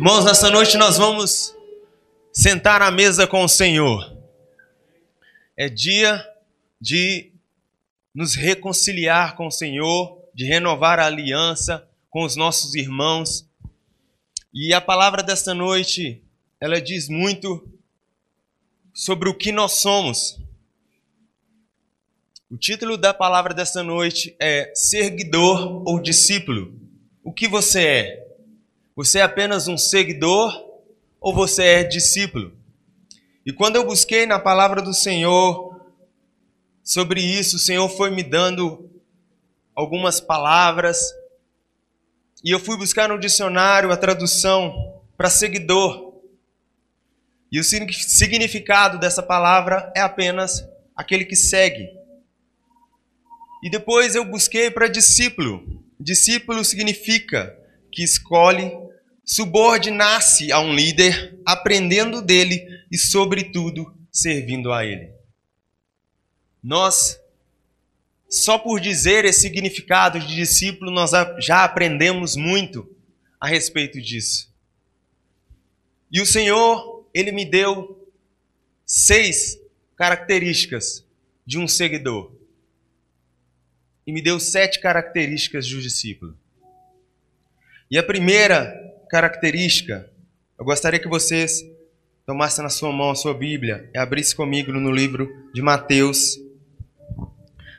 Irmãos, nessa noite nós vamos sentar à mesa com o Senhor. É dia de nos reconciliar com o Senhor, de renovar a aliança com os nossos irmãos. E a palavra desta noite, ela diz muito sobre o que nós somos. O título da palavra desta noite é Seguidor ou Discípulo. O que você é? Você é apenas um seguidor ou você é discípulo? E quando eu busquei na palavra do Senhor sobre isso, o Senhor foi me dando algumas palavras e eu fui buscar no dicionário a tradução para seguidor. E o significado dessa palavra é apenas aquele que segue. E depois eu busquei para discípulo. Discípulo significa que escolhe subordinar-se a um líder, aprendendo dele e, sobretudo, servindo a ele. Nós, só por dizer esse significado de discípulo, nós já aprendemos muito a respeito disso. E o Senhor, Ele me deu seis características de um seguidor. E me deu sete características de um discípulo. E a primeira característica, eu gostaria que vocês tomassem na sua mão a sua Bíblia e abrissem comigo no livro de Mateus,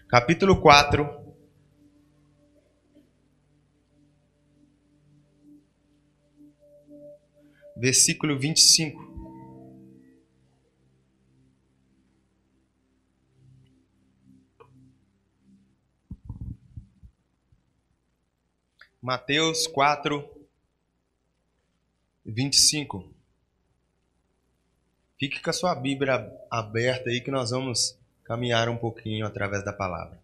capítulo 4. Versículo 25. Mateus 4, 25. Fique com a sua Bíblia aberta aí que nós vamos caminhar um pouquinho através da palavra.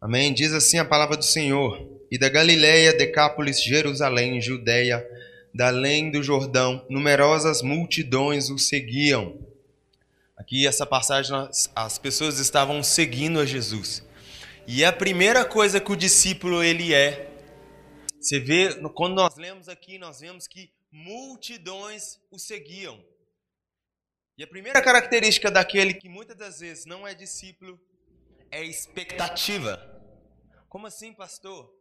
Amém? Diz assim a palavra do Senhor. E da Galiléia, Decápolis, Jerusalém, Judéia, da além do Jordão, numerosas multidões o seguiam. Aqui essa passagem as pessoas estavam seguindo a Jesus. E a primeira coisa que o discípulo ele é, você vê, quando nós lemos aqui, nós vemos que multidões o seguiam. E a primeira característica daquele que muitas das vezes não é discípulo é expectativa. Como assim, pastor?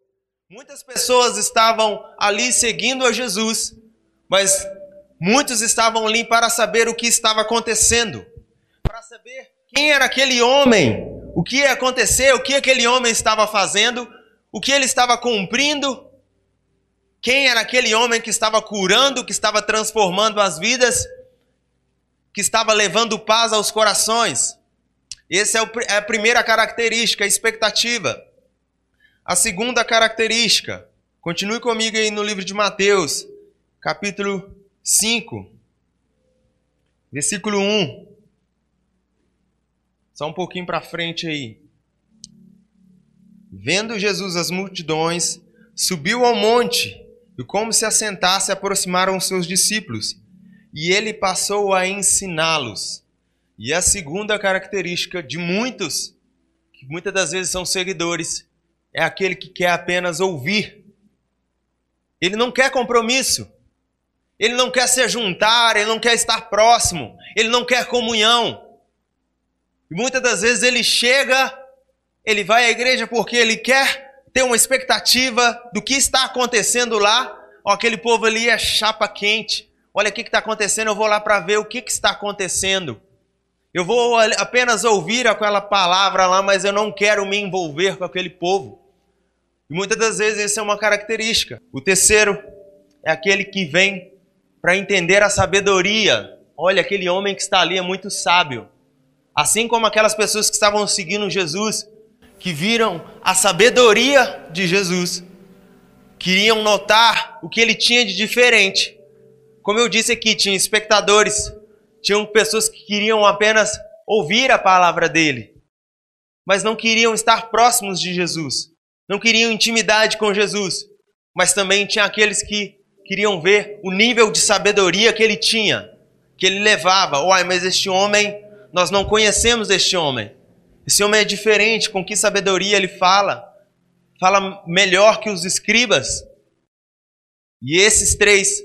Muitas pessoas estavam ali seguindo a Jesus, mas muitos estavam ali para saber o que estava acontecendo, para saber quem era aquele homem o que ia acontecer, o que aquele homem estava fazendo, o que ele estava cumprindo, quem era aquele homem que estava curando, que estava transformando as vidas, que estava levando paz aos corações. Essa é, é a primeira característica, a expectativa. A segunda característica, continue comigo aí no livro de Mateus, capítulo 5, versículo 1. Só um pouquinho para frente aí. Vendo Jesus as multidões, subiu ao monte e, como se assentasse, aproximaram seus discípulos. E ele passou a ensiná-los. E a segunda característica de muitos, que muitas das vezes são seguidores, é aquele que quer apenas ouvir. Ele não quer compromisso. Ele não quer se juntar, ele não quer estar próximo, ele não quer comunhão. E muitas das vezes ele chega, ele vai à igreja porque ele quer ter uma expectativa do que está acontecendo lá. Ó, aquele povo ali é chapa quente. Olha o que está acontecendo, eu vou lá para ver o que, que está acontecendo. Eu vou apenas ouvir aquela palavra lá, mas eu não quero me envolver com aquele povo. E muitas das vezes essa é uma característica. O terceiro é aquele que vem para entender a sabedoria. Olha, aquele homem que está ali é muito sábio. Assim como aquelas pessoas que estavam seguindo Jesus, que viram a sabedoria de Jesus, queriam notar o que ele tinha de diferente. Como eu disse aqui, tinha espectadores, tinham pessoas que queriam apenas ouvir a palavra dele, mas não queriam estar próximos de Jesus, não queriam intimidade com Jesus, mas também tinha aqueles que queriam ver o nível de sabedoria que ele tinha, que ele levava. Uai, mas este homem nós não conhecemos este homem. Esse homem é diferente, com que sabedoria ele fala. Fala melhor que os escribas. E esses três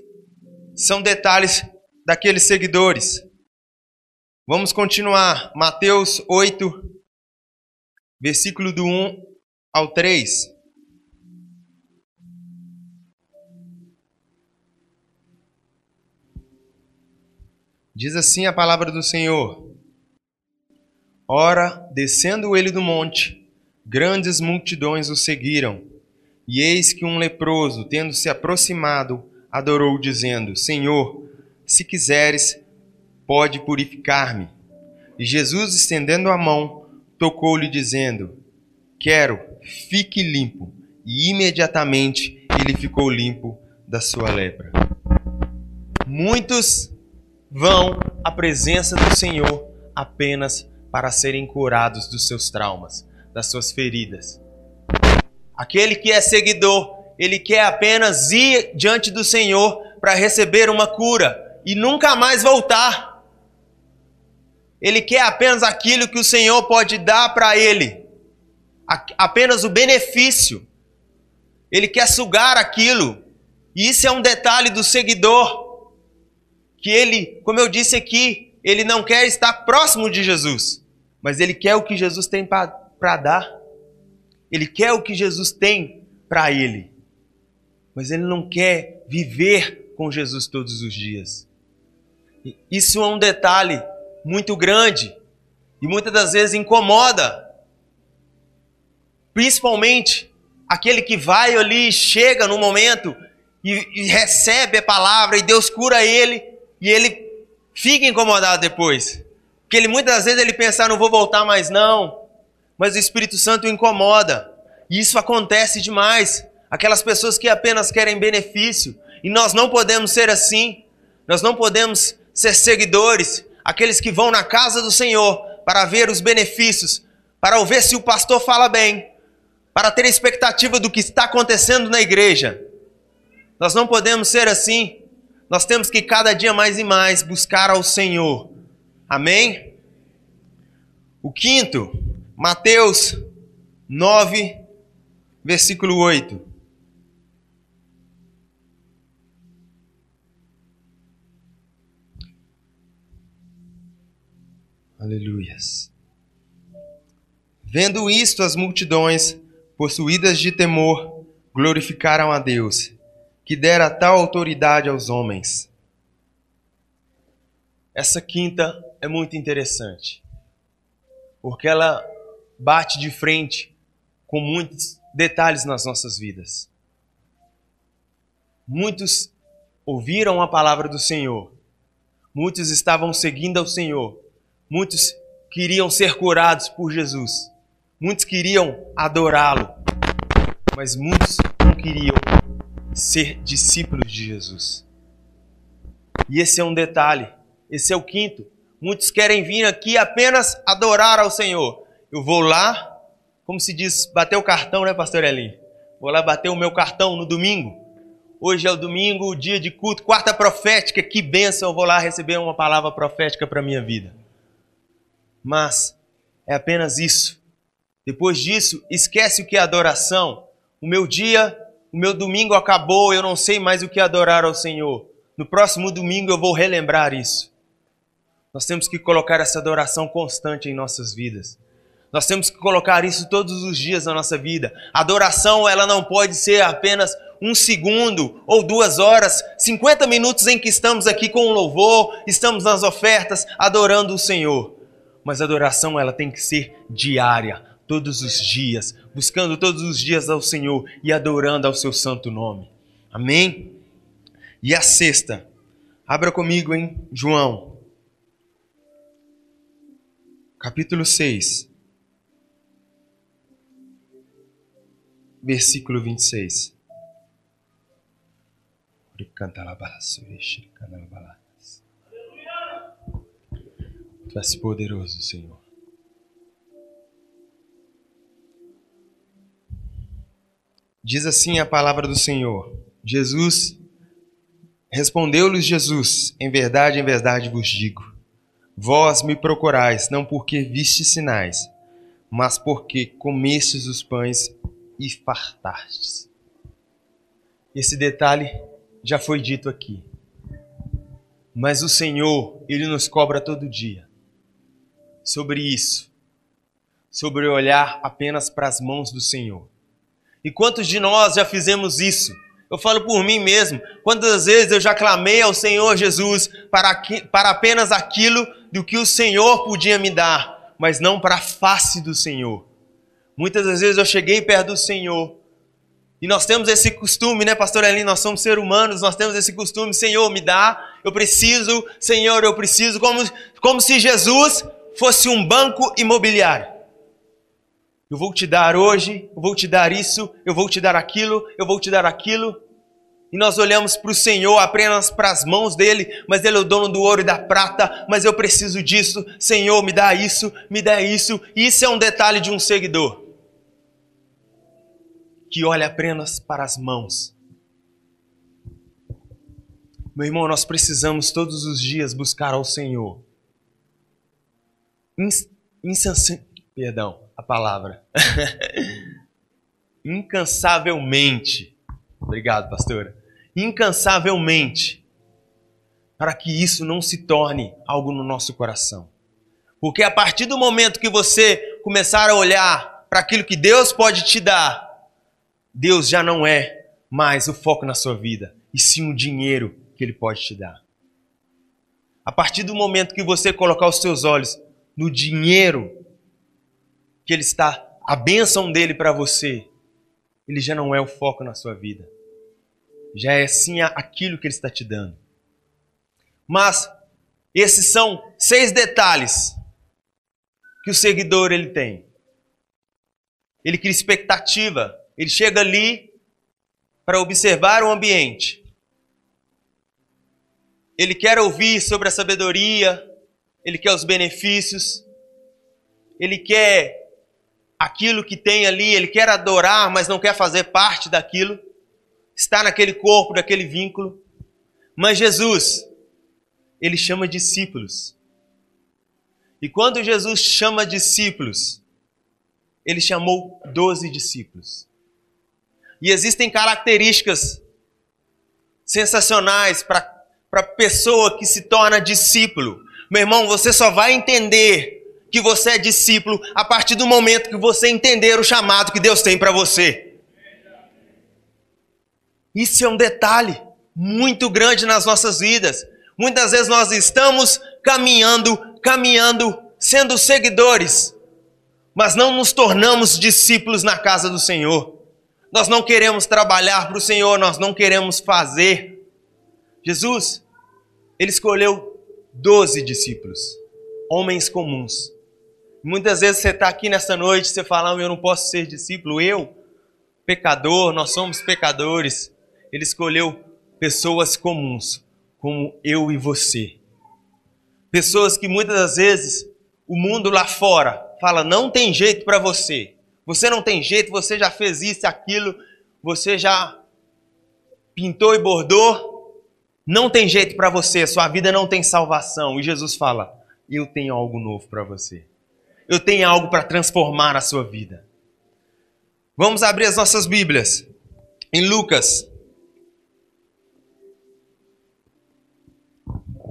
são detalhes daqueles seguidores. Vamos continuar. Mateus 8, versículo do 1 ao 3. Diz assim a palavra do Senhor: Ora, descendo ele do monte, grandes multidões o seguiram. E eis que um leproso, tendo se aproximado, adorou, dizendo: Senhor, se quiseres, pode purificar-me. E Jesus, estendendo a mão, tocou-lhe, dizendo: Quero, fique limpo. E imediatamente ele ficou limpo da sua lepra. Muitos vão à presença do Senhor apenas para serem curados dos seus traumas, das suas feridas. Aquele que é seguidor, ele quer apenas ir diante do Senhor para receber uma cura e nunca mais voltar. Ele quer apenas aquilo que o Senhor pode dar para ele, apenas o benefício. Ele quer sugar aquilo. E isso é um detalhe do seguidor que ele, como eu disse aqui, ele não quer estar próximo de Jesus, mas ele quer o que Jesus tem para dar. Ele quer o que Jesus tem para ele. Mas ele não quer viver com Jesus todos os dias. Isso é um detalhe muito grande e muitas das vezes incomoda. Principalmente aquele que vai ali, chega no momento e, e recebe a palavra e Deus cura ele e ele fica incomodado depois. Porque ele muitas vezes ele pensa, ah, não vou voltar mais não. Mas o Espírito Santo o incomoda. E isso acontece demais. Aquelas pessoas que apenas querem benefício. E nós não podemos ser assim. Nós não podemos ser seguidores, aqueles que vão na casa do Senhor para ver os benefícios, para ver se o pastor fala bem, para ter expectativa do que está acontecendo na igreja. Nós não podemos ser assim. Nós temos que cada dia mais e mais buscar ao Senhor. Amém? O quinto, Mateus 9, versículo 8. Aleluias. Vendo isto, as multidões, possuídas de temor, glorificaram a Deus que dera tal autoridade aos homens. Essa quinta é muito interessante, porque ela bate de frente com muitos detalhes nas nossas vidas. Muitos ouviram a palavra do Senhor, muitos estavam seguindo ao Senhor, muitos queriam ser curados por Jesus, muitos queriam adorá-lo, mas muitos não queriam ser discípulos de Jesus. E esse é um detalhe, esse é o quinto. Muitos querem vir aqui apenas adorar ao Senhor. Eu vou lá, como se diz, bater o cartão, né, pastor Elim? Vou lá bater o meu cartão no domingo. Hoje é o domingo, o dia de culto, quarta profética, que bênção, eu vou lá receber uma palavra profética para a minha vida. Mas é apenas isso. Depois disso, esquece o que é adoração. O meu dia o meu domingo acabou, eu não sei mais o que adorar ao Senhor. No próximo domingo eu vou relembrar isso. Nós temos que colocar essa adoração constante em nossas vidas. Nós temos que colocar isso todos os dias na nossa vida. A adoração, ela não pode ser apenas um segundo ou duas horas, 50 minutos em que estamos aqui com o louvor, estamos nas ofertas, adorando o Senhor. Mas a adoração, ela tem que ser diária, todos os dias, buscando todos os dias ao Senhor e adorando ao seu santo nome. Amém? E a sexta, abra comigo em João, capítulo 6, versículo 26. Tu és poderoso, Senhor. Diz assim a palavra do Senhor: Jesus respondeu-lhes Jesus: Em verdade, em verdade vos digo: Vós me procurais não porque viste sinais, mas porque comestes os pães e fartastes. Esse detalhe já foi dito aqui. Mas o Senhor, Ele nos cobra todo dia sobre isso, sobre olhar apenas para as mãos do Senhor. E quantos de nós já fizemos isso? Eu falo por mim mesmo. Quantas vezes eu já clamei ao Senhor Jesus para, para apenas aquilo do que o Senhor podia me dar, mas não para a face do Senhor. Muitas das vezes eu cheguei perto do Senhor e nós temos esse costume, né, pastor Elin? Nós somos seres humanos, nós temos esse costume, Senhor, me dá, eu preciso, Senhor, eu preciso, como, como se Jesus fosse um banco imobiliário. Eu vou te dar hoje, eu vou te dar isso, eu vou te dar aquilo, eu vou te dar aquilo. E nós olhamos para o Senhor apenas para as mãos dele, mas ele é o dono do ouro e da prata, mas eu preciso disso, Senhor, me dá isso, me dá isso. E isso é um detalhe de um seguidor que olha apenas para as mãos. Meu irmão, nós precisamos todos os dias buscar ao Senhor. Ins, perdão, a palavra. Incansavelmente. Obrigado, pastora. Incansavelmente. Para que isso não se torne algo no nosso coração. Porque a partir do momento que você começar a olhar para aquilo que Deus pode te dar, Deus já não é mais o foco na sua vida, e sim o dinheiro que Ele pode te dar. A partir do momento que você colocar os seus olhos no dinheiro que Ele está, a bênção dele para você, ele já não é o foco na sua vida. Já é sim aquilo que Ele está te dando. Mas esses são seis detalhes que o seguidor ele tem. Ele cria expectativa ele chega ali para observar o ambiente. Ele quer ouvir sobre a sabedoria, ele quer os benefícios, ele quer aquilo que tem ali, ele quer adorar, mas não quer fazer parte daquilo, está naquele corpo, daquele vínculo. Mas Jesus, ele chama discípulos. E quando Jesus chama discípulos, ele chamou doze discípulos. E existem características sensacionais para a pessoa que se torna discípulo. Meu irmão, você só vai entender que você é discípulo a partir do momento que você entender o chamado que Deus tem para você. Isso é um detalhe muito grande nas nossas vidas. Muitas vezes nós estamos caminhando, caminhando, sendo seguidores, mas não nos tornamos discípulos na casa do Senhor. Nós não queremos trabalhar para o Senhor, nós não queremos fazer. Jesus, ele escolheu doze discípulos, homens comuns. Muitas vezes você está aqui nessa noite, você fala, eu não posso ser discípulo, eu, pecador, nós somos pecadores. Ele escolheu pessoas comuns, como eu e você. Pessoas que muitas das vezes o mundo lá fora fala, não tem jeito para você. Você não tem jeito, você já fez isso aquilo, você já pintou e bordou. Não tem jeito para você, sua vida não tem salvação. E Jesus fala: Eu tenho algo novo para você. Eu tenho algo para transformar a sua vida. Vamos abrir as nossas Bíblias em Lucas,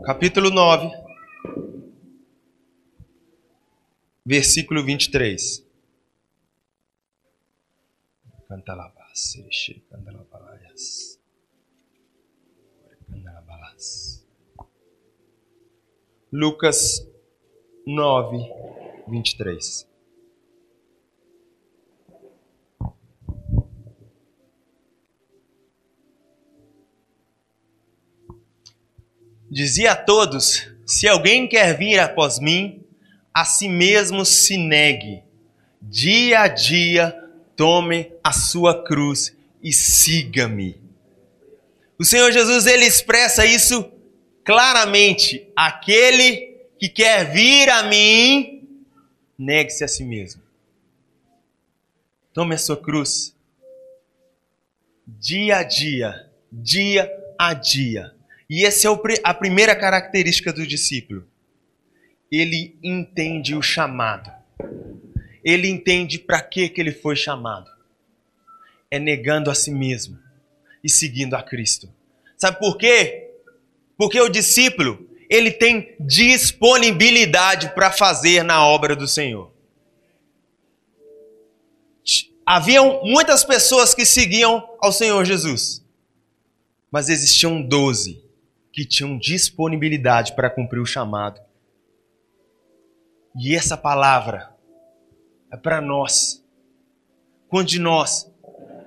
capítulo 9, versículo 23. Cantalabas, Cantalabas. Cantalabas. Lucas 9, 23. Dizia a todos: Se alguém quer vir após mim, a si mesmo se negue, dia a dia tome a sua cruz e siga-me. O Senhor Jesus ele expressa isso claramente. Aquele que quer vir a mim, negue-se a si mesmo. Tome a sua cruz. Dia a dia, dia a dia. E essa é a primeira característica do discípulo. Ele entende o chamado ele entende para que, que ele foi chamado. É negando a si mesmo e seguindo a Cristo. Sabe por quê? Porque o discípulo, ele tem disponibilidade para fazer na obra do Senhor. Haviam muitas pessoas que seguiam ao Senhor Jesus, mas existiam doze que tinham disponibilidade para cumprir o chamado. E essa palavra é para nós. Quando nós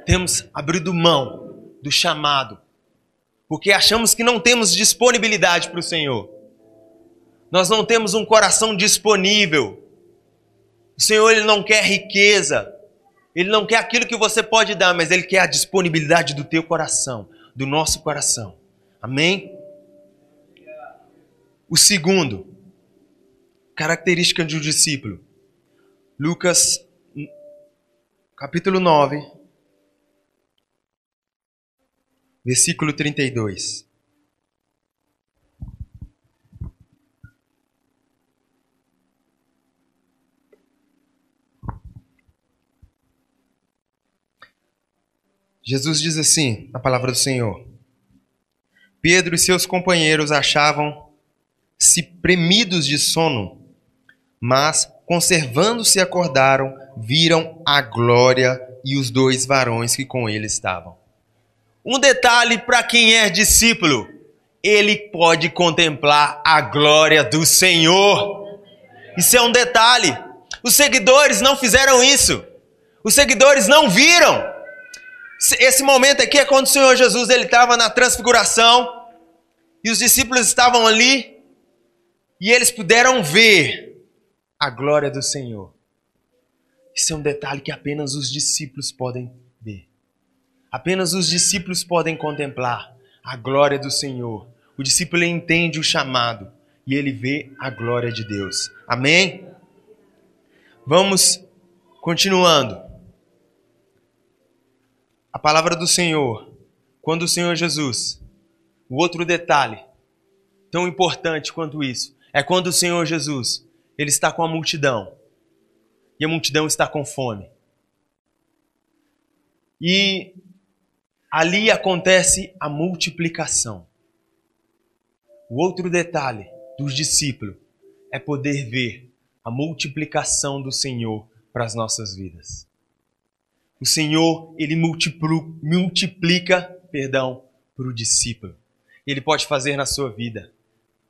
temos abrido mão do chamado, porque achamos que não temos disponibilidade para o Senhor. Nós não temos um coração disponível. O Senhor ele não quer riqueza. Ele não quer aquilo que você pode dar, mas ele quer a disponibilidade do teu coração, do nosso coração. Amém? O segundo, característica de um discípulo. Lucas capítulo 9, versículo 32. Jesus diz assim, na palavra do Senhor: Pedro e seus companheiros achavam-se premidos de sono, mas, conservando-se acordaram, viram a glória e os dois varões que com ele estavam. Um detalhe para quem é discípulo: ele pode contemplar a glória do Senhor. Isso é um detalhe. Os seguidores não fizeram isso. Os seguidores não viram. Esse momento aqui é quando o Senhor Jesus ele estava na transfiguração e os discípulos estavam ali e eles puderam ver a glória do Senhor. Isso é um detalhe que apenas os discípulos podem ver. Apenas os discípulos podem contemplar a glória do Senhor. O discípulo entende o chamado e ele vê a glória de Deus. Amém? Vamos continuando. A palavra do Senhor, quando o Senhor Jesus, o outro detalhe tão importante quanto isso, é quando o Senhor Jesus, ele está com a multidão. E a multidão está com fome. E ali acontece a multiplicação. O outro detalhe dos discípulos é poder ver a multiplicação do Senhor para as nossas vidas. O Senhor, ele multiplica, perdão, para o discípulo. Ele pode fazer na sua vida.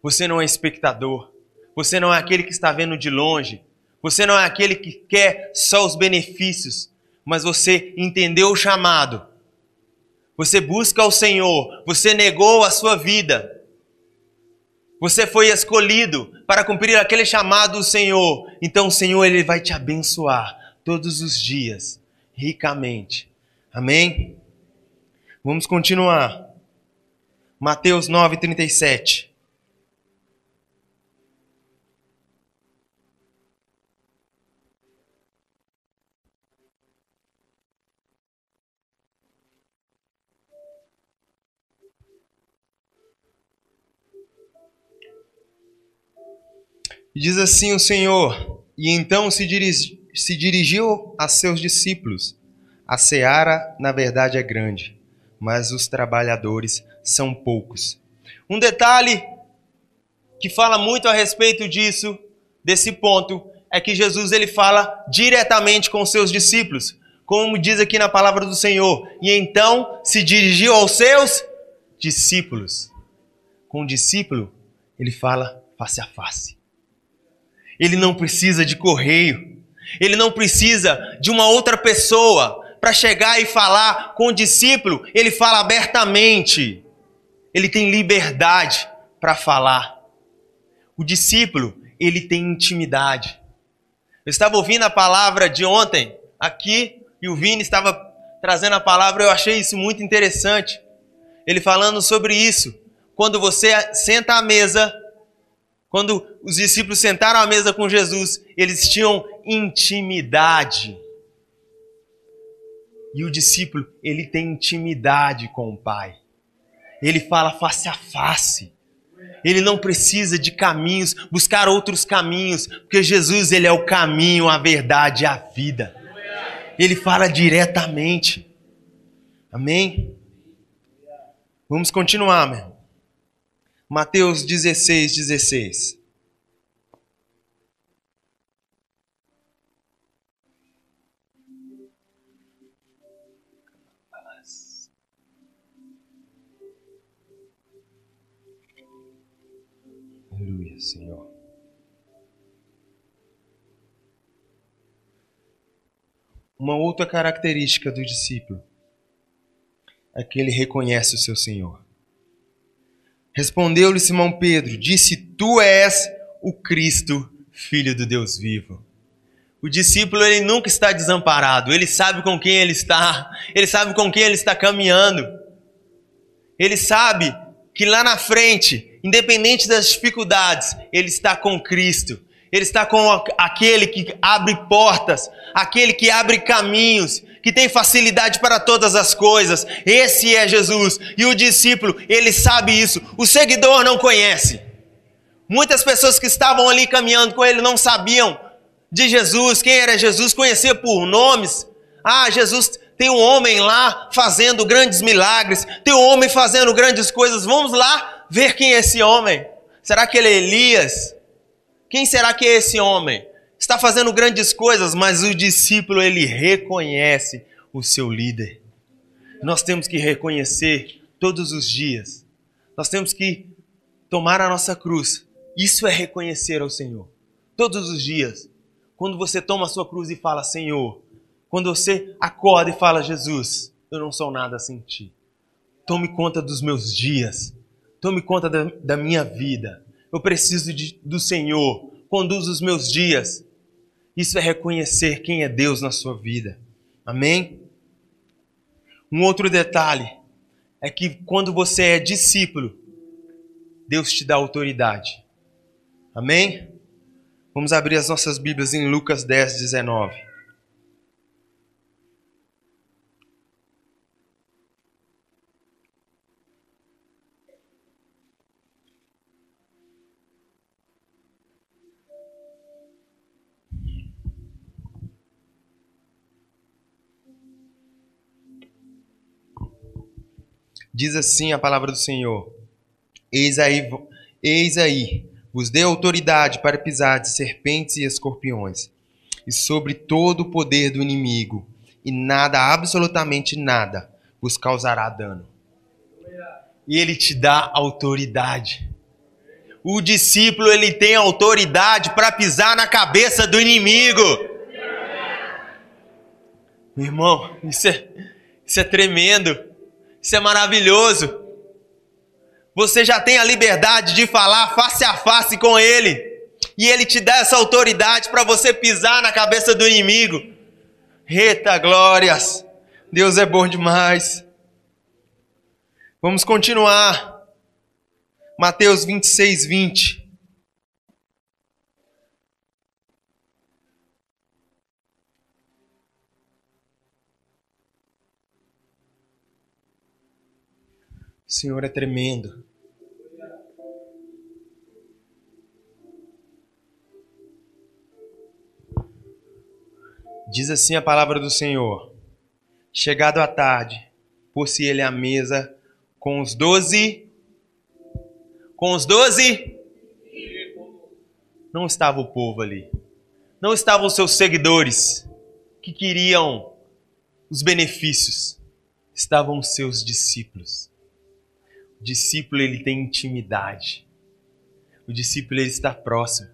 Você não é espectador. Você não é aquele que está vendo de longe. Você não é aquele que quer só os benefícios. Mas você entendeu o chamado você busca o Senhor, você negou a sua vida. Você foi escolhido para cumprir aquele chamado do Senhor. Então o Senhor ele vai te abençoar todos os dias, ricamente. Amém? Vamos continuar. Mateus 9:37. Diz assim o Senhor: E então se, dirigi, se dirigiu a seus discípulos: A seara, na verdade, é grande, mas os trabalhadores são poucos. Um detalhe que fala muito a respeito disso, desse ponto, é que Jesus ele fala diretamente com seus discípulos, como diz aqui na palavra do Senhor. E então se dirigiu aos seus discípulos. Com o discípulo, ele fala face a face. Ele não precisa de correio. Ele não precisa de uma outra pessoa para chegar e falar com o discípulo. Ele fala abertamente. Ele tem liberdade para falar. O discípulo, ele tem intimidade. Eu estava ouvindo a palavra de ontem aqui e o Vini estava trazendo a palavra, eu achei isso muito interessante. Ele falando sobre isso. Quando você senta à mesa quando os discípulos sentaram à mesa com Jesus, eles tinham intimidade. E o discípulo, ele tem intimidade com o Pai. Ele fala face a face. Ele não precisa de caminhos, buscar outros caminhos, porque Jesus ele é o caminho, a verdade e a vida. Ele fala diretamente. Amém? Vamos continuar, meu irmão. Mateus 16, 16. Aleluia, Senhor. Uma outra característica do discípulo é que ele reconhece o seu Senhor. Respondeu-lhe Simão Pedro: Disse: Tu és o Cristo, filho do Deus vivo. O discípulo ele nunca está desamparado, ele sabe com quem ele está, ele sabe com quem ele está caminhando. Ele sabe que lá na frente, independente das dificuldades, ele está com Cristo. Ele está com aquele que abre portas, aquele que abre caminhos, que tem facilidade para todas as coisas. Esse é Jesus. E o discípulo, ele sabe isso. O seguidor não conhece. Muitas pessoas que estavam ali caminhando com ele não sabiam de Jesus, quem era Jesus, conhecia por nomes. Ah, Jesus tem um homem lá fazendo grandes milagres, tem um homem fazendo grandes coisas. Vamos lá ver quem é esse homem. Será que ele é Elias? Quem será que é esse homem? Está fazendo grandes coisas, mas o discípulo ele reconhece o seu líder. Nós temos que reconhecer todos os dias. Nós temos que tomar a nossa cruz. Isso é reconhecer ao Senhor. Todos os dias. Quando você toma a sua cruz e fala, Senhor, quando você acorda e fala, Jesus, eu não sou nada sem ti. Tome conta dos meus dias. Tome conta da, da minha vida. Eu preciso de, do Senhor. Conduz os meus dias. Isso é reconhecer quem é Deus na sua vida. Amém? Um outro detalhe é que quando você é discípulo, Deus te dá autoridade. Amém? Vamos abrir as nossas Bíblias em Lucas 10, 19. Diz assim a palavra do Senhor: Eis aí, eis aí, vos dei autoridade para pisar de serpentes e escorpiões, e sobre todo o poder do inimigo, e nada, absolutamente nada, vos causará dano. E ele te dá autoridade. O discípulo ele tem autoridade para pisar na cabeça do inimigo. Meu irmão, isso é, isso é tremendo. Isso é maravilhoso. Você já tem a liberdade de falar face a face com Ele. E Ele te dá essa autoridade para você pisar na cabeça do inimigo. Eita glórias! Deus é bom demais. Vamos continuar. Mateus 26, 20. O Senhor é tremendo. Diz assim a palavra do Senhor: Chegado à tarde, pôs-se ele à mesa com os doze. Com os doze. Não estava o povo ali. Não estavam os seus seguidores que queriam os benefícios. Estavam os seus discípulos discípulo ele tem intimidade. O discípulo ele está próximo.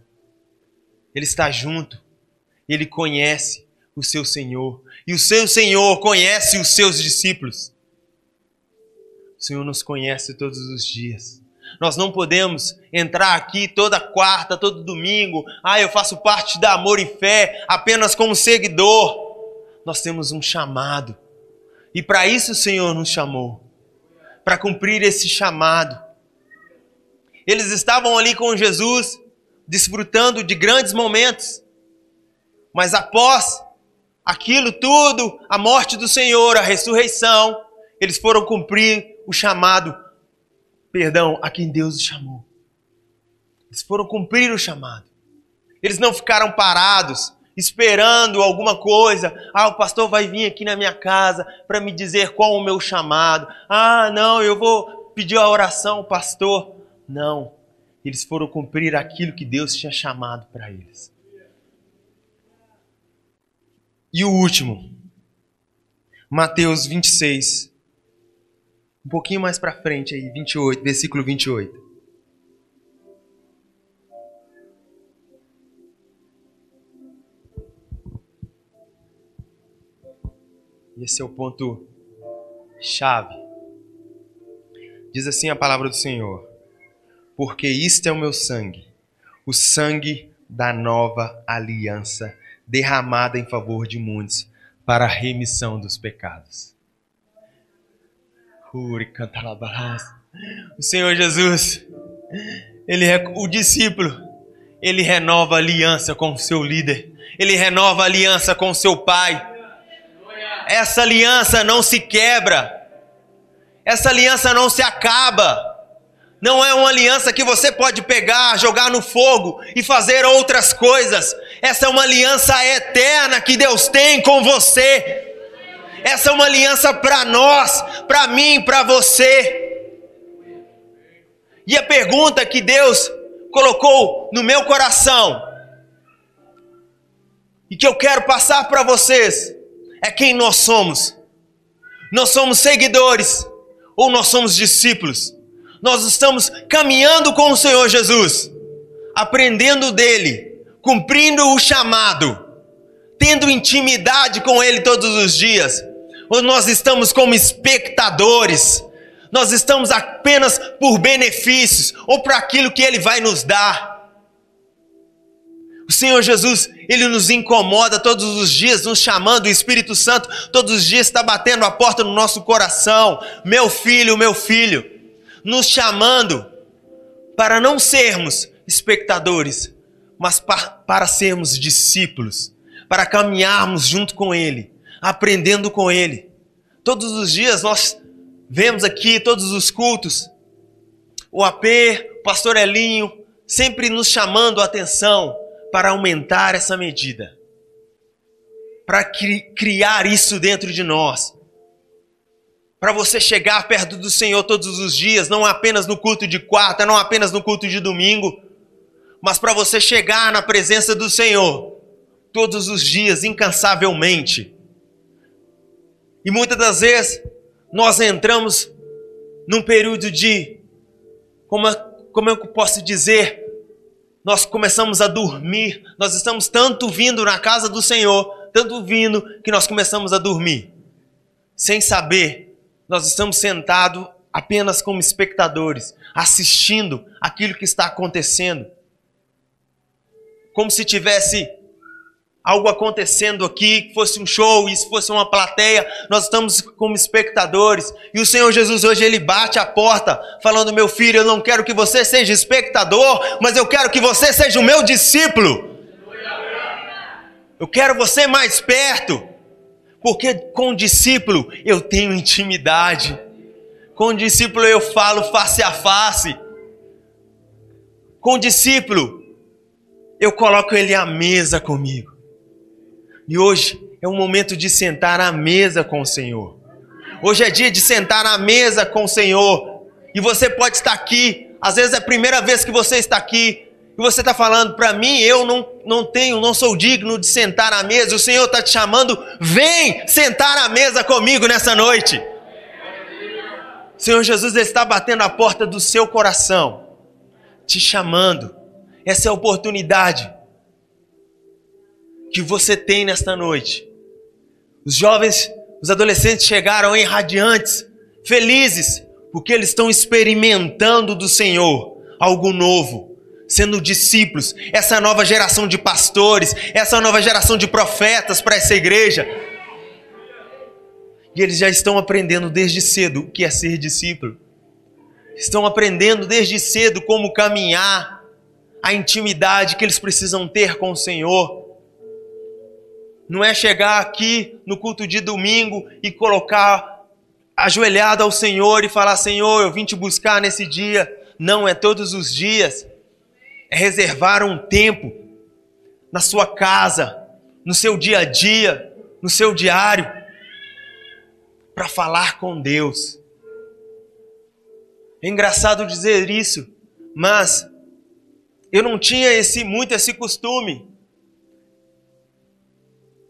Ele está junto. Ele conhece o seu Senhor. E o seu Senhor conhece os seus discípulos. O Senhor nos conhece todos os dias. Nós não podemos entrar aqui toda quarta, todo domingo. Ah, eu faço parte da Amor e Fé apenas como seguidor. Nós temos um chamado. E para isso o Senhor nos chamou para cumprir esse chamado. Eles estavam ali com Jesus, desfrutando de grandes momentos, mas após aquilo tudo, a morte do Senhor, a ressurreição, eles foram cumprir o chamado, perdão, a quem Deus os chamou. Eles foram cumprir o chamado. Eles não ficaram parados, esperando alguma coisa. Ah, o pastor vai vir aqui na minha casa para me dizer qual o meu chamado. Ah, não, eu vou pediu a oração, pastor. Não. Eles foram cumprir aquilo que Deus tinha chamado para eles. E o último, Mateus 26. Um pouquinho mais para frente aí, 28, versículo 28. Esse é o ponto chave. Diz assim a palavra do Senhor: Porque isto é o meu sangue, o sangue da nova aliança, derramada em favor de muitos, para a remissão dos pecados. O Senhor Jesus, ele é o discípulo, ele renova a aliança com o seu líder, ele renova a aliança com o seu pai essa aliança não se quebra, essa aliança não se acaba. Não é uma aliança que você pode pegar, jogar no fogo e fazer outras coisas. Essa é uma aliança eterna que Deus tem com você. Essa é uma aliança para nós, para mim, para você. E a pergunta que Deus colocou no meu coração e que eu quero passar para vocês é quem nós somos. Nós somos seguidores ou nós somos discípulos. Nós estamos caminhando com o Senhor Jesus, aprendendo dele, cumprindo o chamado, tendo intimidade com ele todos os dias. Ou nós estamos como espectadores, nós estamos apenas por benefícios ou por aquilo que ele vai nos dar. O Senhor Jesus, Ele nos incomoda todos os dias, nos chamando, o Espírito Santo todos os dias está batendo a porta no nosso coração. Meu filho, meu filho, nos chamando para não sermos espectadores, mas para sermos discípulos, para caminharmos junto com Ele, aprendendo com Ele. Todos os dias nós vemos aqui, todos os cultos, o AP, o pastor Elinho, sempre nos chamando a atenção para aumentar essa medida, para cri criar isso dentro de nós, para você chegar perto do Senhor todos os dias, não apenas no culto de quarta, não apenas no culto de domingo, mas para você chegar na presença do Senhor todos os dias, incansavelmente. E muitas das vezes nós entramos num período de, como, como eu posso dizer, nós começamos a dormir, nós estamos tanto vindo na casa do Senhor, tanto vindo, que nós começamos a dormir. Sem saber, nós estamos sentados apenas como espectadores, assistindo aquilo que está acontecendo. Como se tivesse algo acontecendo aqui, que fosse um show, isso fosse uma plateia, nós estamos como espectadores. E o Senhor Jesus hoje ele bate a porta, falando: "Meu filho, eu não quero que você seja espectador, mas eu quero que você seja o meu discípulo. Eu quero você mais perto, porque com o discípulo eu tenho intimidade. Com o discípulo eu falo face a face. Com o discípulo eu coloco ele à mesa comigo. E hoje é um momento de sentar à mesa com o Senhor. Hoje é dia de sentar à mesa com o Senhor. E você pode estar aqui, às vezes é a primeira vez que você está aqui, e você está falando para mim, eu não, não tenho, não sou digno de sentar à mesa. O Senhor está te chamando, vem sentar à mesa comigo nessa noite. Senhor Jesus está batendo a porta do seu coração, te chamando. Essa é a oportunidade que você tem nesta noite. Os jovens, os adolescentes chegaram aí radiantes, felizes, porque eles estão experimentando do Senhor algo novo, sendo discípulos, essa nova geração de pastores, essa nova geração de profetas para essa igreja. E eles já estão aprendendo desde cedo o que é ser discípulo. Estão aprendendo desde cedo como caminhar, a intimidade que eles precisam ter com o Senhor não é chegar aqui no culto de domingo e colocar ajoelhado ao Senhor e falar: Senhor, eu vim te buscar nesse dia. Não, é todos os dias. É reservar um tempo na sua casa, no seu dia a dia, no seu diário, para falar com Deus. É engraçado dizer isso, mas eu não tinha esse muito esse costume.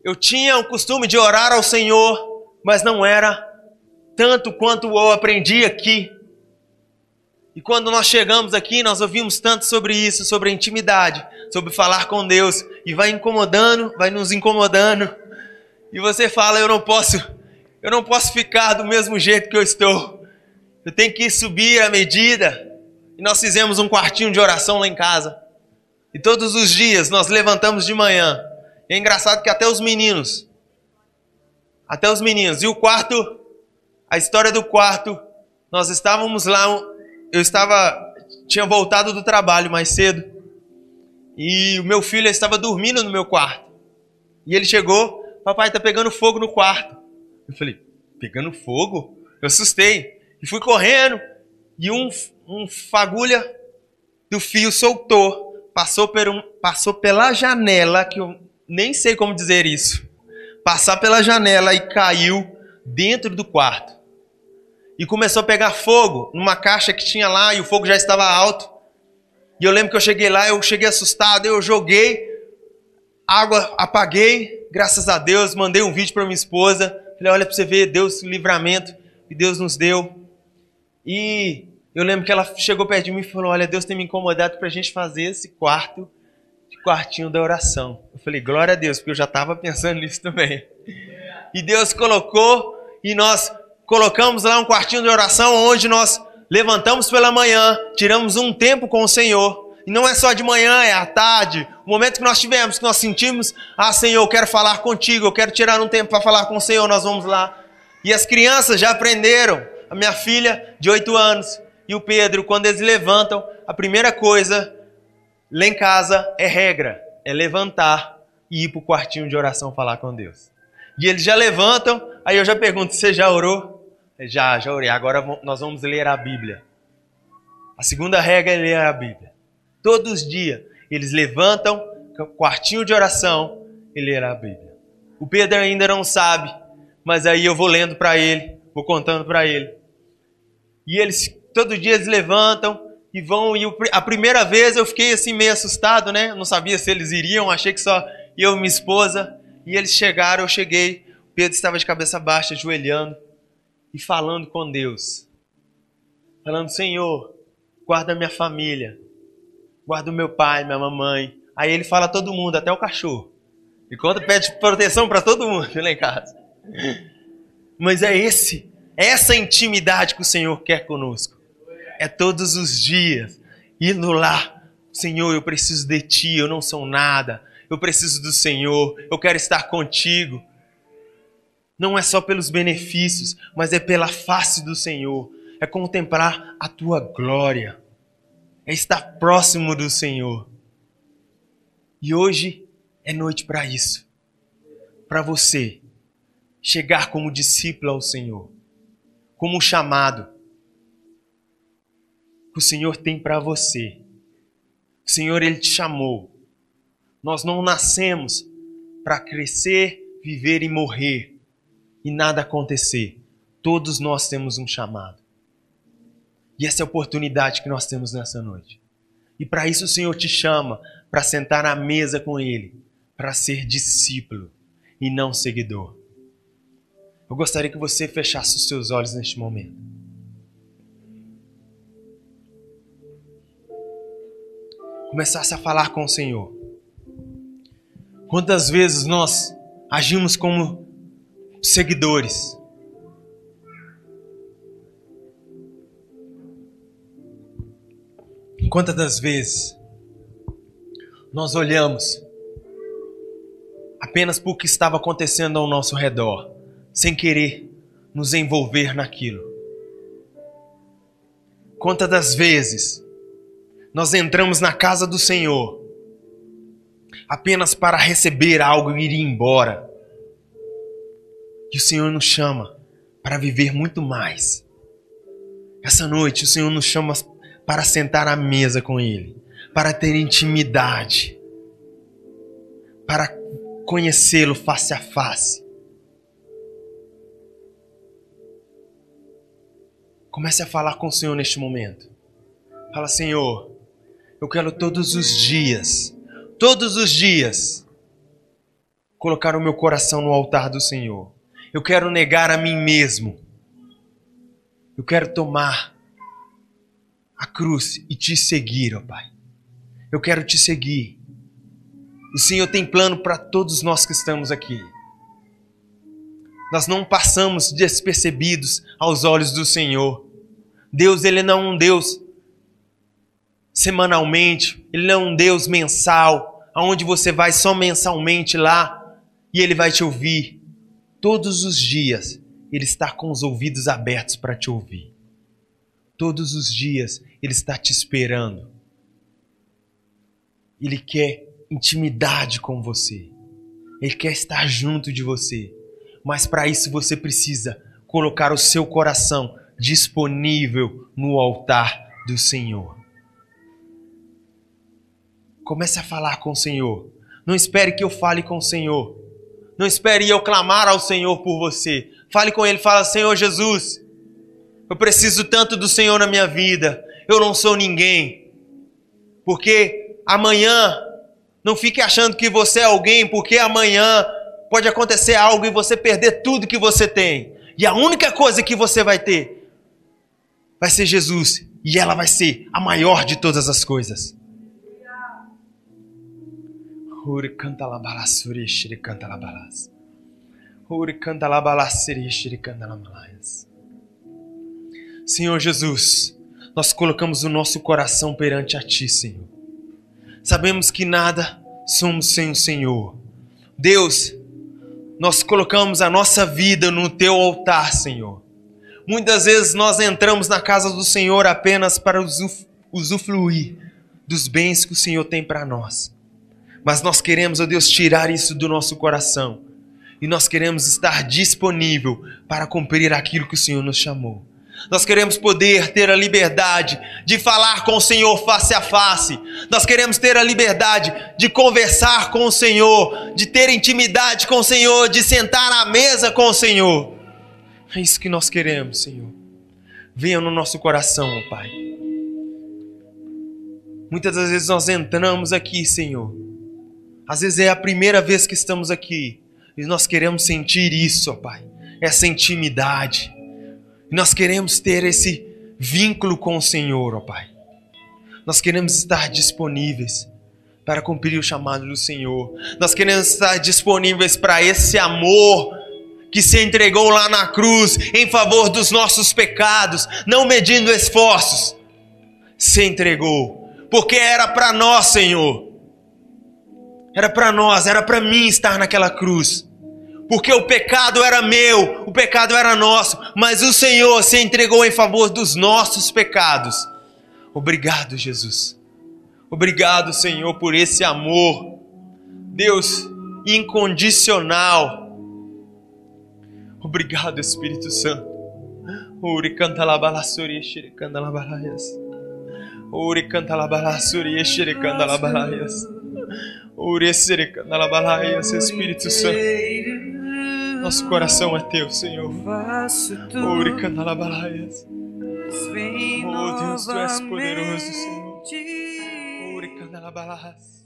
Eu tinha o costume de orar ao Senhor, mas não era tanto quanto eu aprendi aqui. E quando nós chegamos aqui, nós ouvimos tanto sobre isso, sobre a intimidade, sobre falar com Deus, e vai incomodando, vai nos incomodando. E você fala, eu não posso, eu não posso ficar do mesmo jeito que eu estou. Eu tenho que subir a medida. E nós fizemos um quartinho de oração lá em casa. E todos os dias nós levantamos de manhã. É engraçado que até os meninos, até os meninos, e o quarto, a história do quarto, nós estávamos lá, eu estava, tinha voltado do trabalho mais cedo, e o meu filho estava dormindo no meu quarto. E ele chegou, papai, tá pegando fogo no quarto. Eu falei, pegando fogo? Eu assustei. E fui correndo, e um, um fagulha do fio soltou, passou, por um, passou pela janela, que eu nem sei como dizer isso, passar pela janela e caiu dentro do quarto. E começou a pegar fogo numa caixa que tinha lá e o fogo já estava alto. E eu lembro que eu cheguei lá, eu cheguei assustado, eu joguei água, apaguei, graças a Deus, mandei um vídeo para minha esposa. Falei, olha para você ver, Deus, livramento que Deus nos deu. E eu lembro que ela chegou perto de mim e falou: Olha, Deus tem me incomodado para a gente fazer esse quarto, de quartinho da oração. Eu falei: Glória a Deus, porque eu já estava pensando nisso também. E Deus colocou, e nós colocamos lá um quartinho de oração onde nós levantamos pela manhã, tiramos um tempo com o Senhor. E não é só de manhã, é à tarde. O momento que nós tivemos, que nós sentimos, ah, Senhor, eu quero falar contigo, eu quero tirar um tempo para falar com o Senhor, nós vamos lá. E as crianças já aprenderam a minha filha de oito anos e o Pedro, quando eles levantam, a primeira coisa lá em casa é regra, é levantar e ir para o quartinho de oração falar com Deus. E eles já levantam, aí eu já pergunto: você já orou? Já, já orei. Agora nós vamos ler a Bíblia. A segunda regra é ler a Bíblia. Todos os dias eles levantam, quartinho de oração e ler a Bíblia. O Pedro ainda não sabe, mas aí eu vou lendo para ele, vou contando para ele. E eles todo dia eles levantam e vão. E a primeira vez eu fiquei assim meio assustado, né? Não sabia se eles iriam, achei que só eu e minha esposa. E eles chegaram, eu cheguei. Pedro estava de cabeça baixa, ajoelhando e falando com Deus. Falando, Senhor, guarda minha família, guarda o meu pai, minha mamãe. Aí ele fala a todo mundo, até o cachorro. E conta, pede proteção para todo mundo lá em casa. Mas é esse, essa intimidade que o Senhor quer conosco. É todos os dias indo lá. Senhor, eu preciso de Ti, eu não sou nada. Eu preciso do Senhor, eu quero estar contigo. Não é só pelos benefícios, mas é pela face do Senhor. É contemplar a Tua glória. É estar próximo do Senhor. E hoje é noite para isso. Para você chegar como discípulo ao Senhor como chamado o Senhor tem para você. O Senhor, Ele te chamou. Nós não nascemos para crescer, viver e morrer e nada acontecer. Todos nós temos um chamado. E essa é a oportunidade que nós temos nessa noite. E para isso o Senhor te chama para sentar à mesa com Ele, para ser discípulo e não seguidor. Eu gostaria que você fechasse os seus olhos neste momento. Começasse a falar com o Senhor. Quantas vezes nós agimos como seguidores? Quantas das vezes nós olhamos apenas por que estava acontecendo ao nosso redor? sem querer nos envolver naquilo. Quantas das vezes nós entramos na casa do Senhor apenas para receber algo e ir embora? E o Senhor nos chama para viver muito mais. Essa noite o Senhor nos chama para sentar à mesa com Ele, para ter intimidade, para conhecê-lo face a face. Comece a falar com o Senhor neste momento. Fala, Senhor, eu quero todos os dias, todos os dias, colocar o meu coração no altar do Senhor. Eu quero negar a mim mesmo. Eu quero tomar a cruz e te seguir, ó Pai. Eu quero te seguir. O Senhor tem plano para todos nós que estamos aqui. Nós não passamos despercebidos aos olhos do Senhor. Deus, Ele não é um Deus semanalmente, Ele não é um Deus mensal, aonde você vai só mensalmente lá e Ele vai te ouvir. Todos os dias, Ele está com os ouvidos abertos para te ouvir. Todos os dias, Ele está te esperando. Ele quer intimidade com você. Ele quer estar junto de você. Mas para isso você precisa colocar o seu coração disponível no altar do Senhor. Comece a falar com o Senhor. Não espere que eu fale com o Senhor. Não espere eu clamar ao Senhor por você. Fale com Ele, fala: Senhor Jesus, eu preciso tanto do Senhor na minha vida. Eu não sou ninguém. Porque amanhã, não fique achando que você é alguém, porque amanhã pode acontecer algo e você perder tudo que você tem. E a única coisa que você vai ter vai ser Jesus. E ela vai ser a maior de todas as coisas. Canta canta la balas. Canta canta. Senhor Jesus, nós colocamos o nosso coração perante a Ti, Senhor. Sabemos que nada somos sem o Senhor. Deus, nós colocamos a nossa vida no teu altar, Senhor. Muitas vezes nós entramos na casa do Senhor apenas para usufruir dos bens que o Senhor tem para nós. Mas nós queremos, ó Deus, tirar isso do nosso coração. E nós queremos estar disponível para cumprir aquilo que o Senhor nos chamou. Nós queremos poder ter a liberdade de falar com o Senhor face a face. Nós queremos ter a liberdade de conversar com o Senhor, de ter intimidade com o Senhor, de sentar à mesa com o Senhor. É isso que nós queremos, Senhor. Venha no nosso coração, ó Pai. Muitas das vezes nós entramos aqui, Senhor. Às vezes é a primeira vez que estamos aqui. E nós queremos sentir isso, ó Pai. Essa intimidade nós queremos ter esse vínculo com o Senhor, ó Pai. Nós queremos estar disponíveis para cumprir o chamado do Senhor. Nós queremos estar disponíveis para esse amor que se entregou lá na cruz em favor dos nossos pecados, não medindo esforços. Se entregou, porque era para nós, Senhor. Era para nós, era para mim estar naquela cruz porque o pecado era meu, o pecado era nosso, mas o Senhor se entregou em favor dos nossos pecados. Obrigado, Jesus. Obrigado, Senhor, por esse amor, Deus, incondicional. Obrigado, Espírito Santo. Uri canta la balasuri, xere canta la balaias. Uri canta la balasuri, xere canta la balaias. Espírito Santo. Nosso coração é teu, Senhor. Uri canalabalaias. Oh Deus, tu és poderoso, Senhor. Uri canalabalaias.